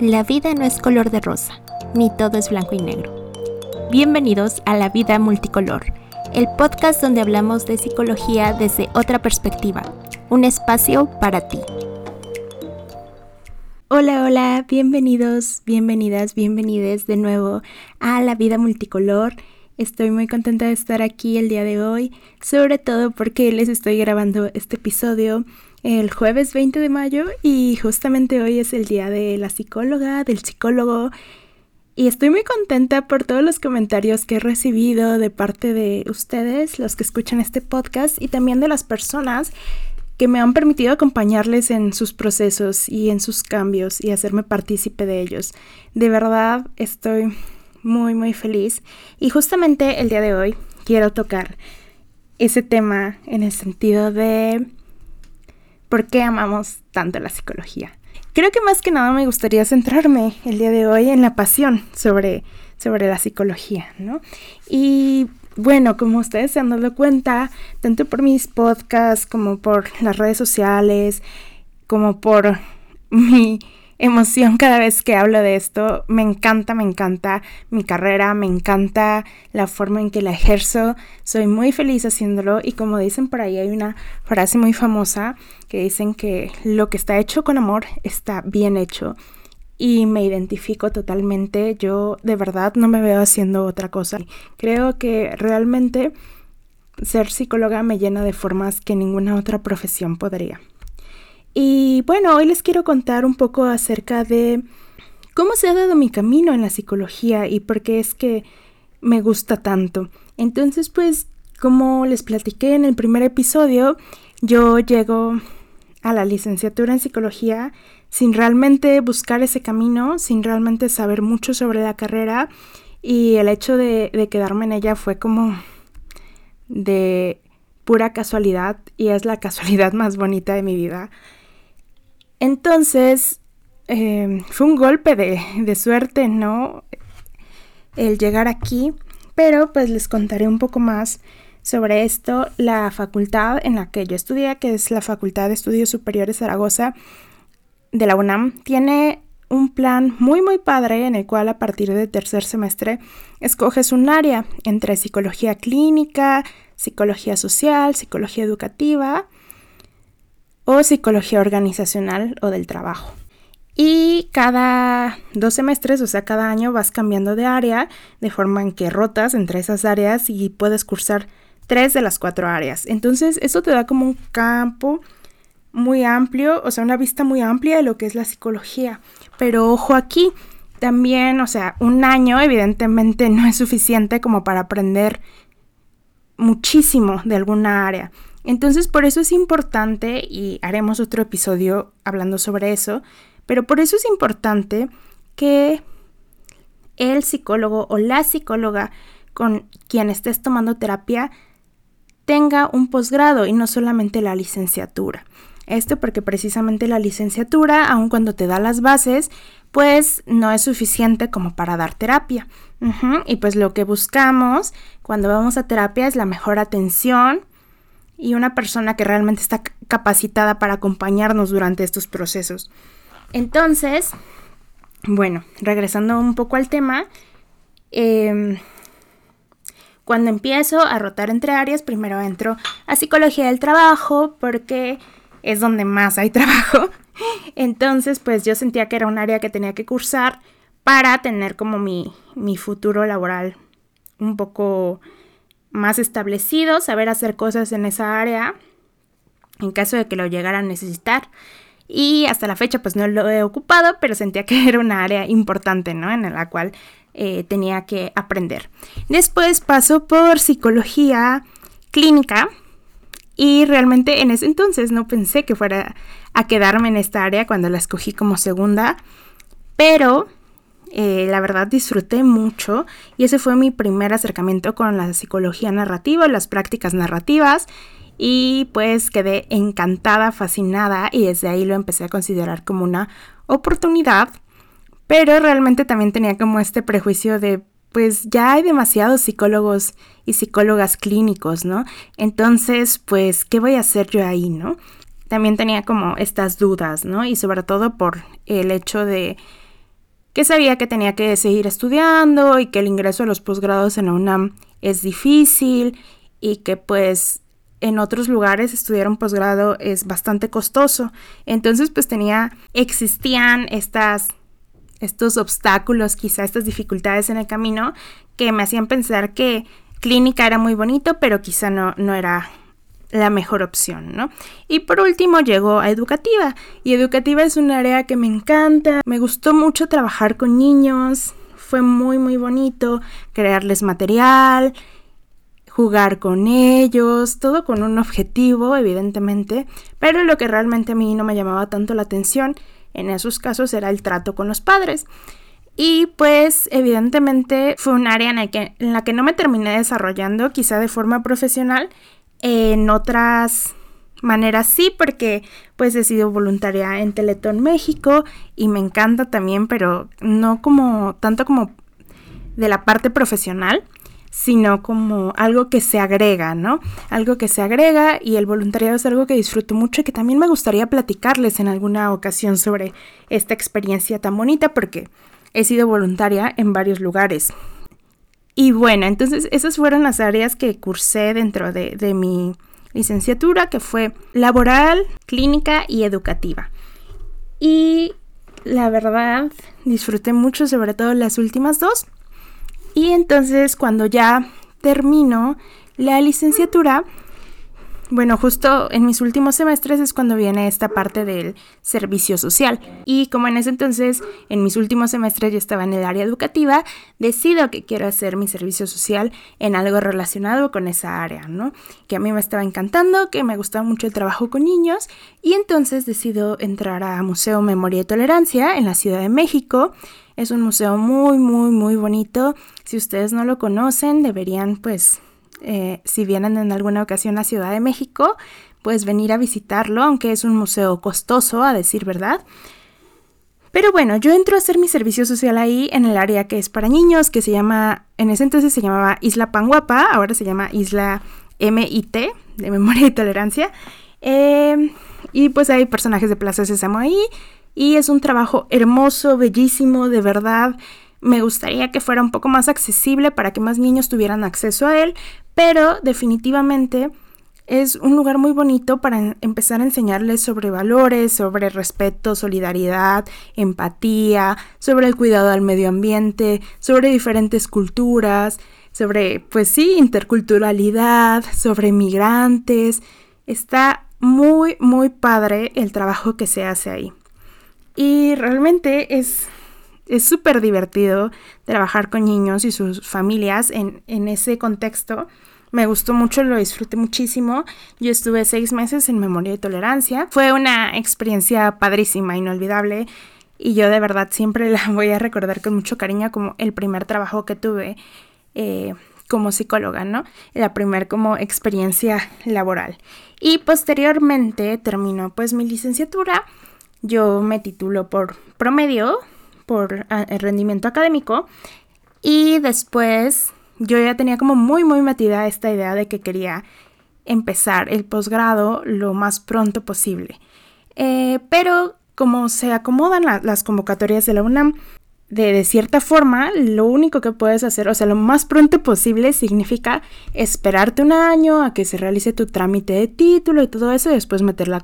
La vida no es color de rosa, ni todo es blanco y negro. Bienvenidos a La Vida Multicolor, el podcast donde hablamos de psicología desde otra perspectiva, un espacio para ti. Hola, hola, bienvenidos, bienvenidas, bienvenides de nuevo a La Vida Multicolor. Estoy muy contenta de estar aquí el día de hoy, sobre todo porque les estoy grabando este episodio el jueves 20 de mayo y justamente hoy es el día de la psicóloga, del psicólogo y estoy muy contenta por todos los comentarios que he recibido de parte de ustedes, los que escuchan este podcast y también de las personas que me han permitido acompañarles en sus procesos y en sus cambios y hacerme partícipe de ellos. De verdad estoy muy muy feliz y justamente el día de hoy quiero tocar ese tema en el sentido de por qué amamos tanto la psicología. Creo que más que nada me gustaría centrarme el día de hoy en la pasión sobre, sobre la psicología, ¿no? Y bueno, como ustedes se han dado cuenta, tanto por mis podcasts como por las redes sociales, como por mi emoción cada vez que hablo de esto. Me encanta, me encanta mi carrera, me encanta la forma en que la ejerzo. Soy muy feliz haciéndolo y como dicen por ahí hay una frase muy famosa que dicen que lo que está hecho con amor está bien hecho. Y me identifico totalmente. Yo de verdad no me veo haciendo otra cosa. Creo que realmente ser psicóloga me llena de formas que ninguna otra profesión podría. Y bueno, hoy les quiero contar un poco acerca de cómo se ha dado mi camino en la psicología y por qué es que me gusta tanto. Entonces, pues, como les platiqué en el primer episodio, yo llego a la licenciatura en psicología sin realmente buscar ese camino, sin realmente saber mucho sobre la carrera y el hecho de, de quedarme en ella fue como de pura casualidad y es la casualidad más bonita de mi vida entonces, em, fue un golpe de, suerte, ¿no? El llegar aquí, pero pues les contaré un poco más sobre esto. La facultad en la que yo estudié, que es la Facultad de Estudios Superiores Zaragoza de la UNAM, tiene un plan muy muy padre en el cual a partir del tercer semestre escoges un área entre psicología clínica, psicología social, psicología educativa o psicología organizacional o del trabajo. Y cada dos semestres, o sea, cada año vas cambiando de área, de forma en que rotas entre esas áreas y puedes cursar tres de las cuatro áreas. Entonces, eso te da como un campo muy amplio, o sea, una vista muy amplia de lo que es la psicología. Pero ojo aquí, también, o sea, un año evidentemente no es suficiente como para aprender muchísimo de alguna área. Entonces por eso es importante, y haremos otro episodio hablando sobre eso, pero por eso es importante que el psicólogo o la psicóloga con quien estés tomando terapia tenga un posgrado y no solamente la licenciatura. Esto porque precisamente la licenciatura, aun cuando te da las bases, pues no es suficiente como para dar terapia. Y pues lo que buscamos cuando vamos a terapia es la mejor atención, y una persona que realmente está capacitada para acompañarnos durante estos procesos. Entonces, bueno, regresando un poco al tema, em, cuando empiezo a rotar entre áreas, primero entro a psicología del trabajo porque es donde más hay trabajo. Entonces, pues yo sentía que era un área que tenía que cursar para tener como mi, mi futuro laboral un poco más establecido, saber hacer cosas en esa área en caso de que lo llegara a necesitar. Y hasta la fecha pues no lo he ocupado, pero sentía que era una área importante, ¿no? En la cual eh, tenía que aprender. Después paso por psicología clínica y realmente en ese entonces no pensé que fuera a quedarme en esta área cuando la escogí como segunda, pero eh, la verdad disfruté mucho y ese fue mi primer acercamiento con la psicología narrativa, las prácticas narrativas y pues quedé encantada, fascinada y desde ahí lo empecé a considerar como una oportunidad, pero realmente también tenía como este prejuicio de pues ya hay demasiados psicólogos y psicólogas clínicos, ¿no? Entonces, pues, ¿qué voy a hacer yo ahí, no? También tenía como estas dudas, ¿no? Y sobre todo por el hecho de que sabía que tenía que seguir estudiando y que el ingreso a los posgrados en la UNAM es difícil y que pues en otros lugares estudiar un posgrado es bastante costoso. Entonces pues tenía, existían estas, estos obstáculos, quizá estas dificultades en el camino que me hacían pensar que clínica era muy bonito, pero quizá no, no era la mejor opción, ¿no? Y por último llegó a educativa. Y educativa es un área que me encanta. Me gustó mucho trabajar con niños. Fue muy, muy bonito crearles material, jugar con ellos, todo con un objetivo, evidentemente. Pero lo que realmente a mí no me llamaba tanto la atención en esos casos era el trato con los padres. Y pues evidentemente fue un área en, que, en la que no me terminé desarrollando, quizá de forma profesional, en otras maneras sí, porque pues he sido voluntaria en Teletón México y me encanta también, pero no como tanto como de la parte profesional, sino como algo que se agrega, ¿no? Algo que se agrega y el voluntariado es algo que disfruto mucho y que también me gustaría platicarles en alguna ocasión sobre esta experiencia tan bonita porque he sido voluntaria en varios lugares. Y bueno, entonces esas fueron las áreas que cursé dentro de, mi licenciatura, que fue laboral, clínica y educativa. Y la verdad, disfruté mucho, sobre todo las últimas dos. Y entonces cuando ya termino la licenciatura, bueno, justo en mis últimos semestres es cuando viene esta parte del servicio social. Y como en ese entonces, en mis últimos semestres yo estaba en el área educativa, decido que quiero hacer mi servicio social en algo relacionado con esa área, ¿no? Que a mí me estaba encantando, que me gustaba mucho el trabajo con niños. Y entonces decido entrar a Museo Memoria y Tolerancia en la Ciudad de México. Es un museo muy, muy, muy bonito. Si ustedes no lo conocen, deberían pues eh, si vienen en alguna ocasión a Ciudad de México, pues venir a visitarlo, aunque es un museo costoso, a decir verdad. Pero bueno, yo entro a hacer mi servicio social ahí en el área que es para niños, que se llama, en ese entonces se llamaba Isla Panguapa, ahora se llama Isla MIT, de Memoria y Tolerancia. Eh, y pues hay personajes de Plaza Sésamo ahí, y es un trabajo hermoso, bellísimo, de verdad. Me gustaría que fuera un poco más accesible para que más niños tuvieran acceso a él, pero definitivamente es un lugar muy bonito para empezar a enseñarles sobre valores, sobre respeto, solidaridad, empatía, sobre el cuidado al medio ambiente, sobre diferentes culturas, sobre, pues sí, interculturalidad, sobre migrantes. Está muy, muy padre el trabajo que se hace ahí. Y realmente es es súper divertido trabajar con niños y sus familias en, en ese contexto. Me gustó mucho, lo disfruté muchísimo. Yo estuve seis meses en memoria y tolerancia. Fue una experiencia padrísima, inolvidable. Y yo de verdad siempre la voy a recordar con mucho cariño como el primer trabajo que tuve eh, como psicóloga, ¿no? La primer como experiencia laboral. Y posteriormente terminó pues mi licenciatura. Yo me titulo por promedio por ah, el rendimiento académico y después yo ya tenía como muy muy metida esta idea de que quería empezar el posgrado lo más pronto posible. Eh, pero como se acomodan las convocatorias de la UNAM, de, cierta forma, lo único que puedes hacer, o sea, lo más pronto posible significa esperarte un año a que se realice tu trámite de título y todo eso y después meter la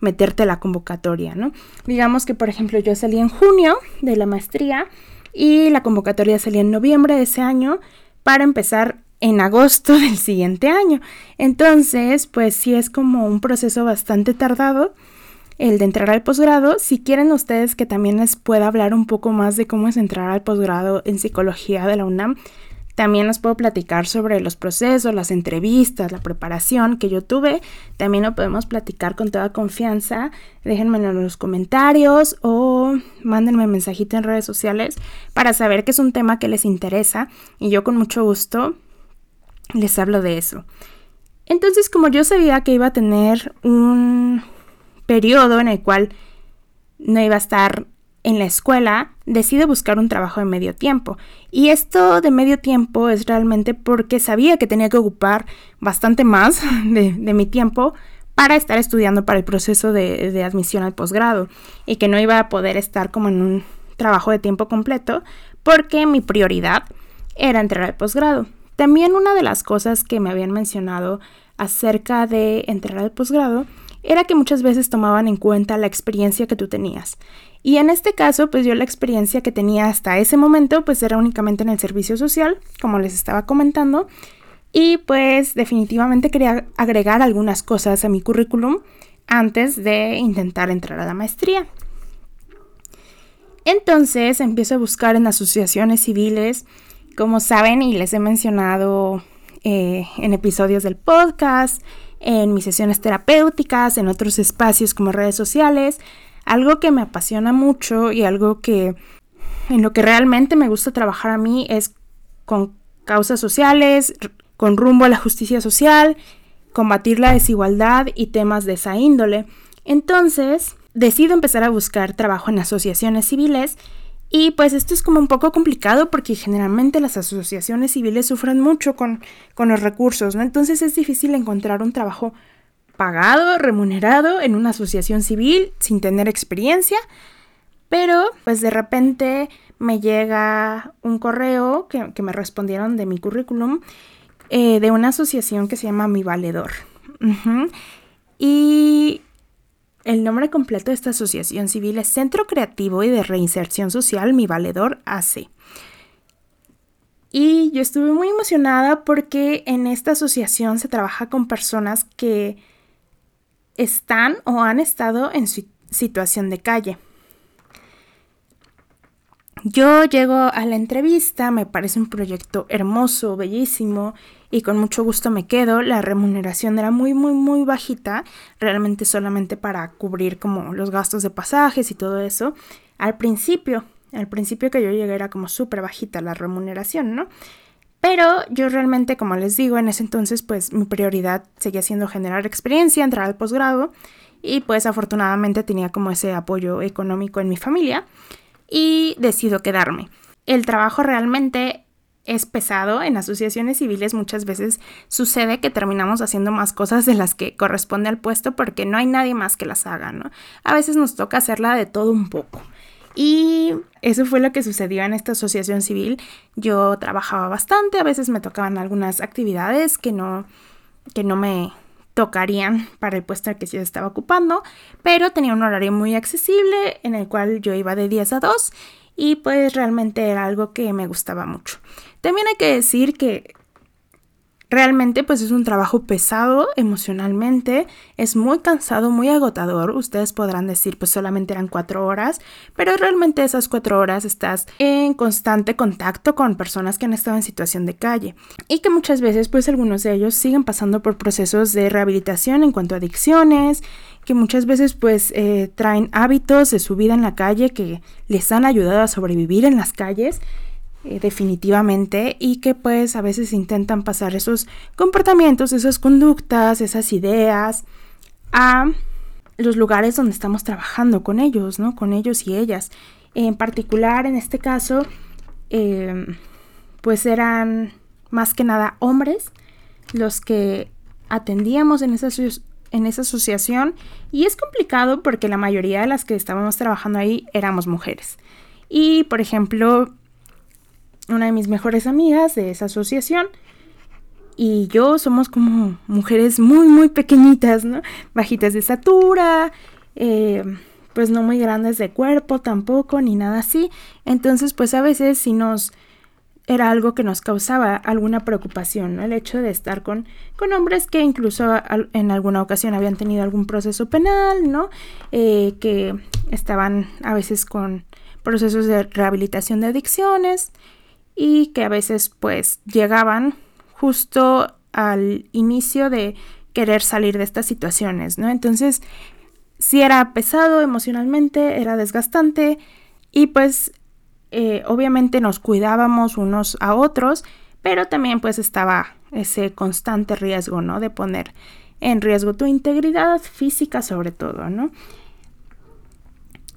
meterte la convocatoria, ¿no? Digamos que, por ejemplo, yo salí en junio de la maestría y la convocatoria salía en noviembre de ese año para empezar en agosto del siguiente año. Entonces, pues sí es como un proceso bastante tardado el de entrar al posgrado. Si quieren ustedes que también les pueda hablar un poco más de cómo es entrar al posgrado en psicología de la UNAM, también les puedo platicar sobre los procesos, las entrevistas, la preparación que yo tuve. También lo podemos platicar con toda confianza. Déjenmelo en los comentarios o mándenme mensajito en redes sociales para saber que es un tema que les interesa y yo con mucho gusto les hablo de eso. Entonces, como yo sabía que iba a tener un periodo en el cual no iba a estar en la escuela, decido buscar un trabajo de medio tiempo. Y esto de medio tiempo es realmente porque sabía que tenía que ocupar bastante más de, mi tiempo para estar estudiando para el proceso de, de admisión al posgrado y que no iba a poder estar como en un trabajo de tiempo completo porque mi prioridad era entrar al posgrado. También una de las cosas que me habían mencionado acerca de entrar al posgrado era que muchas veces tomaban en cuenta la experiencia que tú tenías. Y en este caso, pues yo la experiencia que tenía hasta ese momento, pues era únicamente en el servicio social, como les estaba comentando. Y pues definitivamente quería agregar algunas cosas a mi currículum antes de intentar entrar a la maestría. Entonces empiezo a buscar en asociaciones civiles, como saben y les he mencionado eh, en episodios del podcast, en mis sesiones terapéuticas, en otros espacios como redes sociales. Algo que me apasiona mucho y algo que en lo que realmente me gusta trabajar a mí es con causas sociales, con rumbo a la justicia social, combatir la desigualdad y temas de esa índole. Entonces, decido empezar a buscar trabajo en asociaciones civiles y pues esto es como un poco complicado porque generalmente las asociaciones civiles sufren mucho con, los recursos, ¿no? Entonces es difícil encontrar un trabajo pagado, remunerado en una asociación civil sin tener experiencia. Pero pues de repente me llega un correo que, me respondieron de mi currículum eh, de una asociación que se llama Mi Valedor. Y el nombre completo de esta asociación civil es Centro Creativo y de Reinserción Social Mi Valedor AC. Y yo estuve muy emocionada porque en esta asociación se trabaja con personas que están o han estado en situación de calle. Yo llego a la entrevista, me parece un proyecto hermoso, bellísimo y con mucho gusto me quedo. La remuneración era muy, muy, muy bajita, realmente solamente para cubrir como los gastos de pasajes y todo eso. Al principio, al principio que yo llegué era como súper bajita la remuneración, ¿no? Pero yo realmente, como les digo, en ese entonces pues mi prioridad seguía siendo generar experiencia, entrar al posgrado y pues afortunadamente tenía como ese apoyo económico en mi familia y decido quedarme. El trabajo realmente es pesado. En asociaciones civiles muchas veces sucede que terminamos haciendo más cosas de las que corresponde al puesto porque no hay nadie más que las haga, ¿no? A veces nos toca hacerla de todo un poco. Y eso fue lo que sucedió en esta asociación civil. Yo trabajaba bastante, a veces me tocaban algunas actividades que no, que no me tocarían para el puesto que yo estaba ocupando, pero tenía un horario muy accesible en el cual yo iba de 10 a 2 y pues realmente era algo que me gustaba mucho. También hay que decir que Realmente pues es un trabajo pesado emocionalmente, es muy cansado, muy agotador. Ustedes podrán decir pues solamente eran cuatro horas, pero realmente esas cuatro horas estás en constante contacto con personas que han estado en situación de calle y que muchas veces pues algunos de ellos siguen pasando por procesos de rehabilitación en cuanto a adicciones, que muchas veces pues eh, traen hábitos de su vida en la calle que les han ayudado a sobrevivir en las calles eh, definitivamente y que pues a veces intentan pasar esos comportamientos, esas conductas, esas ideas a los lugares donde estamos trabajando con ellos, ¿no? Con ellos y ellas. En particular, en este caso, em, pues eran más que nada hombres los que atendíamos en esa, en esa asociación y es complicado porque la mayoría de las que estábamos trabajando ahí éramos mujeres. Y, por ejemplo, una de mis mejores amigas de esa asociación y yo somos como mujeres muy, muy pequeñitas, ¿no? Bajitas de estatura, eh, pues no muy grandes de cuerpo tampoco, ni nada así. Entonces, pues a veces sí nos era algo que nos causaba alguna preocupación, ¿no? El hecho de estar con, con hombres que incluso en alguna ocasión habían tenido algún proceso penal, ¿no? Eh, que estaban a veces con procesos de rehabilitación de adicciones y que a veces pues llegaban justo al inicio de querer salir de estas situaciones, ¿no? Entonces, si era pesado emocionalmente, era desgastante y pues eh, obviamente nos cuidábamos unos a otros, pero también pues estaba ese constante riesgo, ¿no? De poner en riesgo tu integridad física sobre todo, ¿no?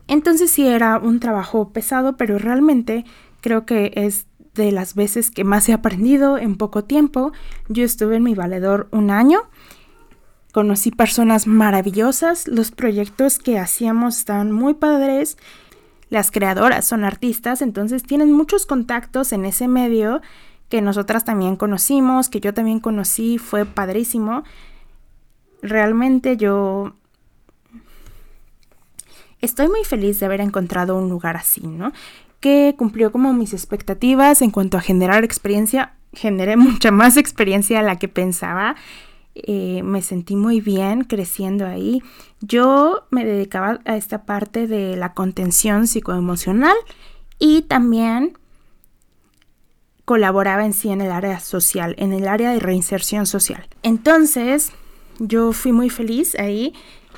Entonces sí era un trabajo pesado, pero realmente creo que es de las veces que más he aprendido en poco tiempo. Yo estuve en mi valedor un año. Conocí personas maravillosas. Los proyectos que hacíamos estaban muy padres. las creadoras son artistas, entonces tienen muchos contactos en ese medio que nosotras también conocimos, que yo también conocí, fue padrísimo. Realmente yo estoy muy feliz de haber encontrado un lugar así, ¿no? Cumplió como mis expectativas en cuanto a generar experiencia. Generé mucha más experiencia de la que pensaba. Eh, me sentí muy bien creciendo ahí. Yo me dedicaba a esta parte de la contención psicoemocional y también colaboraba en sí en el área social, en el área de reinserción social. Entonces, yo fui muy feliz ahí,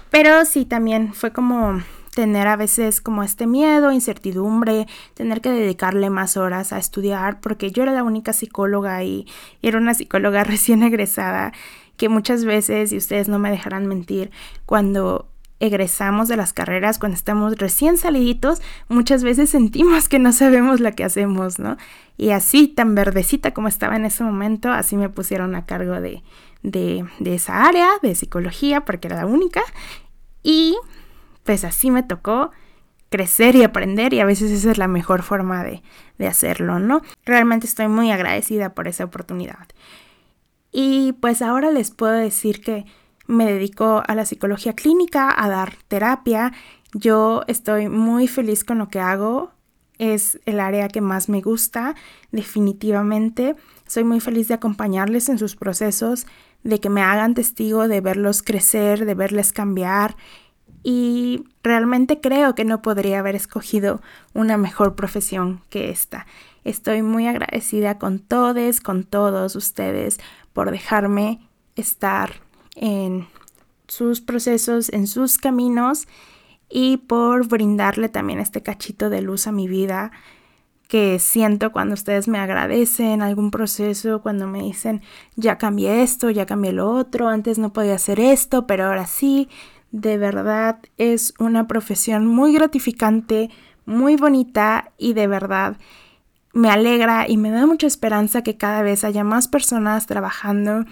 pero sí también fue como tener a veces como este miedo, incertidumbre, tener que dedicarle más horas a estudiar, porque yo era la única psicóloga y era una psicóloga recién egresada, que muchas veces, y ustedes no me dejarán mentir, cuando egresamos de las carreras, cuando estamos recién saliditos, muchas veces sentimos que no sabemos lo que hacemos, ¿no? Y así, tan verdecita como estaba en ese momento, así me pusieron a cargo de, de, de esa área, de psicología, porque era la única. Y pues así me tocó crecer y aprender y a veces esa es la mejor forma de, hacerlo, ¿no? Realmente estoy muy agradecida por esa oportunidad. Y pues ahora les puedo decir que me dedico a la psicología clínica, a dar terapia. Yo estoy muy feliz con lo que hago. Es el área que más me gusta, definitivamente. Soy muy feliz de acompañarles en sus procesos, de que me hagan testigo, de verlos crecer, de verles cambiar y realmente creo que no podría haber escogido una mejor profesión que esta. Estoy muy agradecida con todos, con todos ustedes por dejarme estar en sus procesos, en sus caminos y por brindarle también este cachito de luz a mi vida que siento cuando ustedes me agradecen algún proceso, cuando me dicen ya cambié esto, ya cambié lo otro, antes no podía hacer esto, pero ahora sí de verdad es una profesión muy gratificante, muy bonita y de verdad me alegra y me da mucha esperanza que cada vez haya más personas trabajando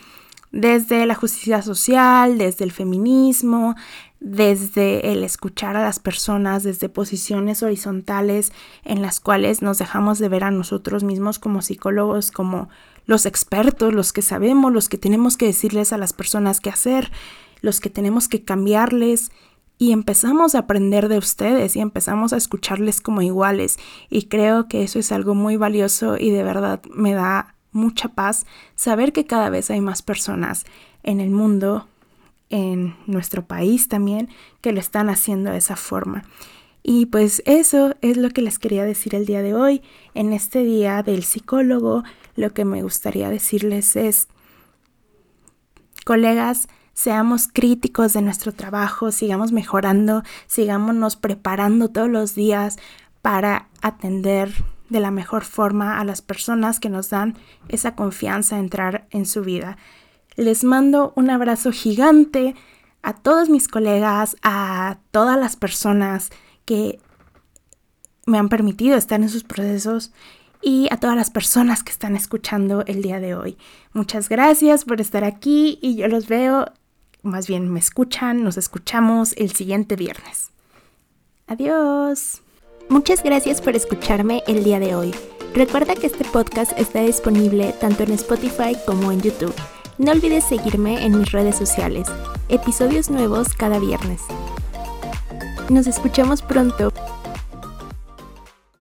desde la justicia social, desde el feminismo, desde el escuchar a las personas, desde posiciones horizontales en las cuales nos dejamos de ver a nosotros mismos como psicólogos, como los expertos, los que sabemos, los que tenemos que decirles a las personas qué hacer los que tenemos que cambiarles y empezamos a aprender de ustedes y empezamos a escucharles como iguales y creo que eso es algo muy valioso y de verdad me da mucha paz saber que cada vez hay más personas en el mundo, en nuestro país también, que lo están haciendo de esa forma. Y pues eso es lo que les quería decir el día de hoy. En este día del psicólogo, lo que me gustaría decirles es, colegas, seamos críticos de nuestro trabajo, sigamos mejorando, sigámonos preparando todos los días para atender de la mejor forma a las personas que nos dan esa confianza a entrar en su vida. Les mando un abrazo gigante a todos mis colegas, a todas las personas que me han permitido estar en sus procesos y a todas las personas que están escuchando el día de hoy. Muchas gracias por estar aquí y yo los veo más bien me escuchan, nos escuchamos el siguiente viernes. Adiós. Muchas gracias por escucharme el día de hoy. Recuerda que este podcast está disponible tanto en Spotify como en YouTube. No olvides seguirme en mis redes sociales. Episodios nuevos cada viernes. Nos escuchamos pronto.